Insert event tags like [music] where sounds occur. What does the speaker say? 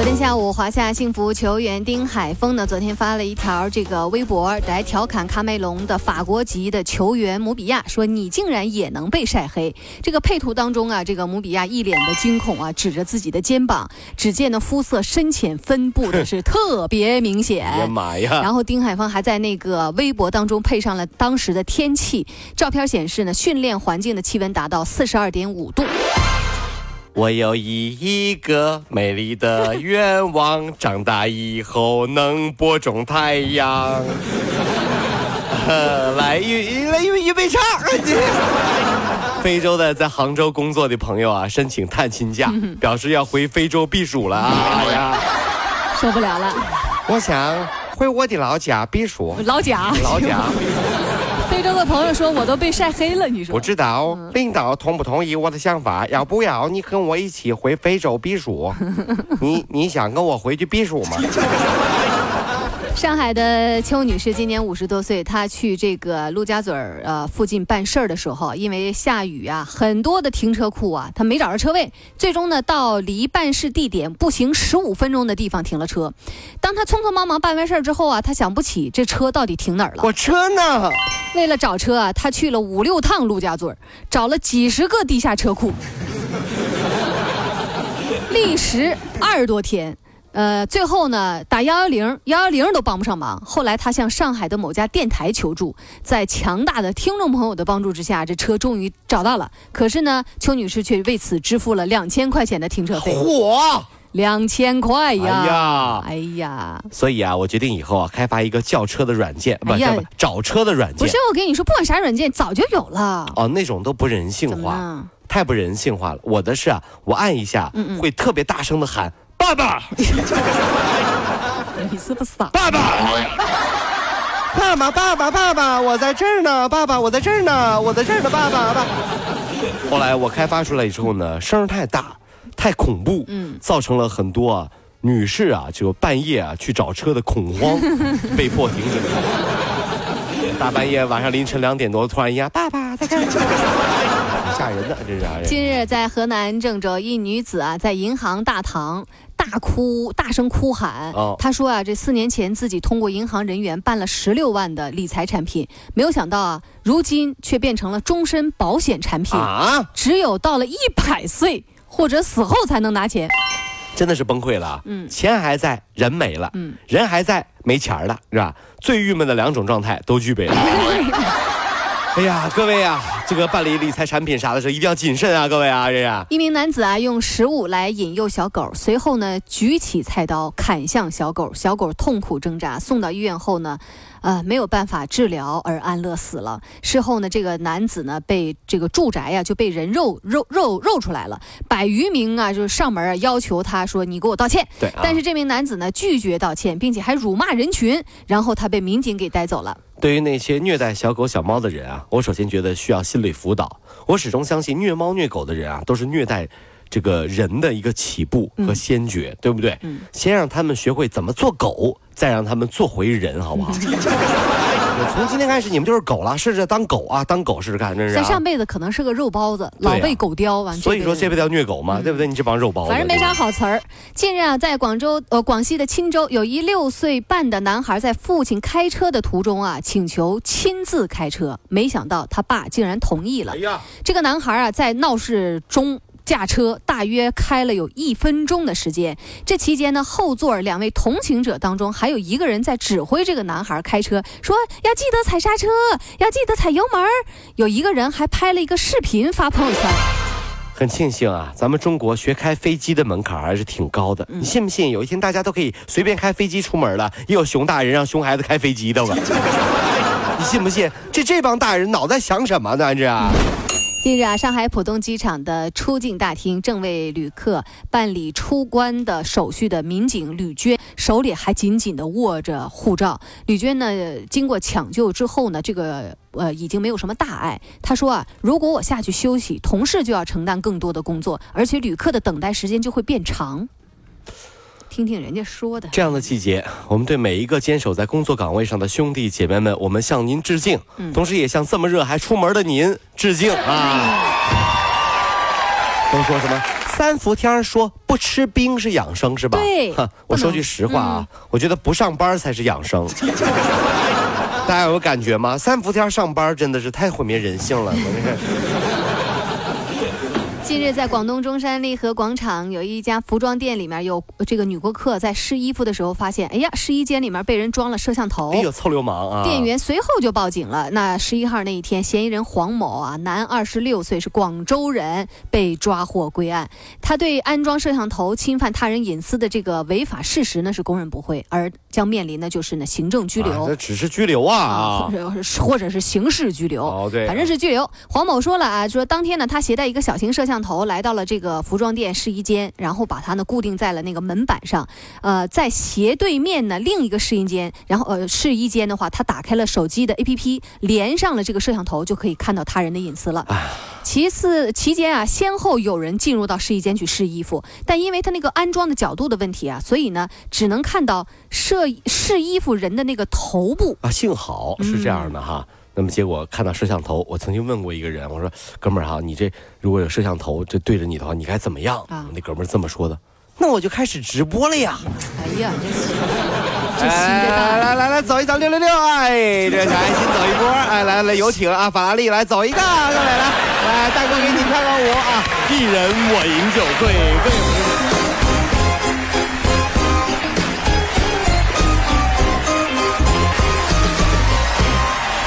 昨天下午，华夏幸福球员丁海峰呢，昨天发了一条这个微博来调侃喀麦隆的法国籍的球员姆比亚，说你竟然也能被晒黑。这个配图当中啊，这个姆比亚一脸的惊恐啊，指着自己的肩膀，只见呢肤色深浅分布的是特别明显。[laughs] 哎呀妈呀！然后丁海峰还在那个微博当中配上了当时的天气照片，显示呢训练环境的气温达到四十二点五度。我有一个美丽的愿望，长大以后能播种太阳。[laughs] 来预来预预备唱。非洲的在杭州工作的朋友啊，申请探亲假，表示要回非洲避暑了啊！哎呀，受不了了，我想回我的老家避暑。老家，老家。非洲的朋友说：“我都被晒黑了。”你说不知道领导同不同意我的想法？要不要你跟我一起回非洲避暑？[laughs] 你你想跟我回去避暑吗？上海的邱女士今年五十多岁，她去这个陆家嘴儿呃附近办事儿的时候，因为下雨啊，很多的停车库啊，她没找着车位，最终呢到离办事地点步行十五分钟的地方停了车。当她匆匆忙忙办完事儿之后啊，她想不起这车到底停哪儿了。我车呢？为了找车啊，他去了五六趟陆家嘴，找了几十个地下车库，[laughs] 历时二十多天。呃，最后呢，打幺幺零，幺幺零都帮不上忙。后来他向上海的某家电台求助，在强大的听众朋友的帮助之下，这车终于找到了。可是呢，邱女士却为此支付了两千块钱的停车费。火，两千块呀！哎呀，哎呀！所以啊，我决定以后啊，开发一个叫车的软件，不是找车的软件。不是，我跟你说，不管啥软件，早就有了。哦，那种都不人性化，太不人性化了。我的是啊，我按一下，会特别大声的喊。爸爸，[laughs] 你是不是傻？爸爸，爸爸，爸爸，爸爸，我在这儿呢，爸爸，我在这儿呢，我在这儿呢，爸爸，爸。后来我开发出来之后呢，声太大，太恐怖，嗯，造成了很多啊女士啊，就半夜啊去找车的恐慌，[laughs] 被迫停止。大半夜晚上凌晨两点多，突然一下，爸爸在这儿，[laughs] 吓人的，这是。近日在河南郑州，一女子啊在银行大堂。大哭，大声哭喊。她说啊，这四年前自己通过银行人员办了十六万的理财产品，没有想到啊，如今却变成了终身保险产品啊！只有到了一百岁或者死后才能拿钱，真的是崩溃了。嗯，钱还在，人没了。嗯，人还在，没钱了，是吧？最郁闷的两种状态都具备了。[laughs] 哎呀，各位啊，这个办理理财产品啥的时候一定要谨慎啊，各位啊，这是。一名男子啊，用食物来引诱小狗，随后呢，举起菜刀砍向小狗，小狗痛苦挣扎，送到医院后呢。呃，没有办法治疗而安乐死了。事后呢，这个男子呢被这个住宅呀就被人肉肉肉肉出来了，百余名啊就是上门啊要求他说你给我道歉。对。但是这名男子呢拒绝道歉，并且还辱骂人群，然后他被民警给带走了。对于那些虐待小狗小猫的人啊，我首先觉得需要心理辅导。我始终相信虐猫虐狗的人啊都是虐待这个人的一个起步和先决，对不对？嗯。先让他们学会怎么做狗。再让他们做回人，好不好？[laughs] 从今天开始，你们就是狗了，试着当狗啊，当狗试试看，真是。在上辈子可能是个肉包子，老被狗叼完。所以说这辈子要虐狗嘛，对不对？你这帮肉包子。反正没啥好词儿。近日啊，在广州呃广西的钦州，有一六岁半的男孩在父亲开车的途中啊，请求亲自开车，没想到他爸竟然同意了。哎呀，这个男孩啊，在闹市中。驾车大约开了有一分钟的时间，这期间呢，后座两位同行者当中还有一个人在指挥这个男孩开车，说要记得踩刹车，要记得踩油门。有一个人还拍了一个视频发朋友圈。很庆幸啊，咱们中国学开飞机的门槛还是挺高的。你信不信有一天大家都可以随便开飞机出门了？也有熊大人让熊孩子开飞机的吧？你信不信？这这帮大人脑袋想什么呢？这。近日啊，上海浦东机场的出境大厅正为旅客办理出关的手续的民警吕娟手里还紧紧地握着护照。吕娟呢，经过抢救之后呢，这个呃已经没有什么大碍。她说啊，如果我下去休息，同事就要承担更多的工作，而且旅客的等待时间就会变长。听听人家说的。这样的季节，我们对每一个坚守在工作岗位上的兄弟姐妹们，我们向您致敬，同时也向这么热还出门的您致敬 [laughs] 啊！都说什么三伏天说不吃冰是养生是吧？对。[laughs] 我说句实话啊，我觉得不上班才是养生。[laughs] 大家有感觉吗？三伏天上班真的是太毁灭人性了，近日，在广东中山利和广场有一家服装店里面有这个女顾客在试衣服的时候发现，哎呀，试衣间里面被人装了摄像头。哎呦，臭流氓啊！店员随后就报警了。那十一号那一天，嫌疑人黄某啊，男，二十六岁，是广州人，被抓获归案。他对安装摄像头侵犯他人隐私的这个违法事实呢是供认不讳，而将面临的就是呢行政拘留。这只是拘留啊，或者或者是刑事拘留。哦，对，反正是拘留。黄某说了啊，说当天呢，他携带一个小型摄像。头来到了这个服装店试衣间，然后把它呢固定在了那个门板上，呃，在斜对面呢另一个试衣间，然后呃试衣间的话，他打开了手机的 APP，连上了这个摄像头，就可以看到他人的隐私了。其次期间啊，先后有人进入到试衣间去试衣服，但因为他那个安装的角度的问题啊，所以呢只能看到试试衣服人的那个头部啊。幸好是这样的哈。那么结果看到摄像头，我曾经问过一个人，我说：“哥们儿哈，你这如果有摄像头这对着你的话，你该怎么样？”啊，那哥们儿这么说的。那我就开始直播了呀。哎呀，这 [laughs] 这来来来来，走一走六六六，哎，这小爱心走一波，哎，来来有请啊，法拉利来走一个，各位来来，大哥给你跳个舞啊，一人我饮酒醉，醉。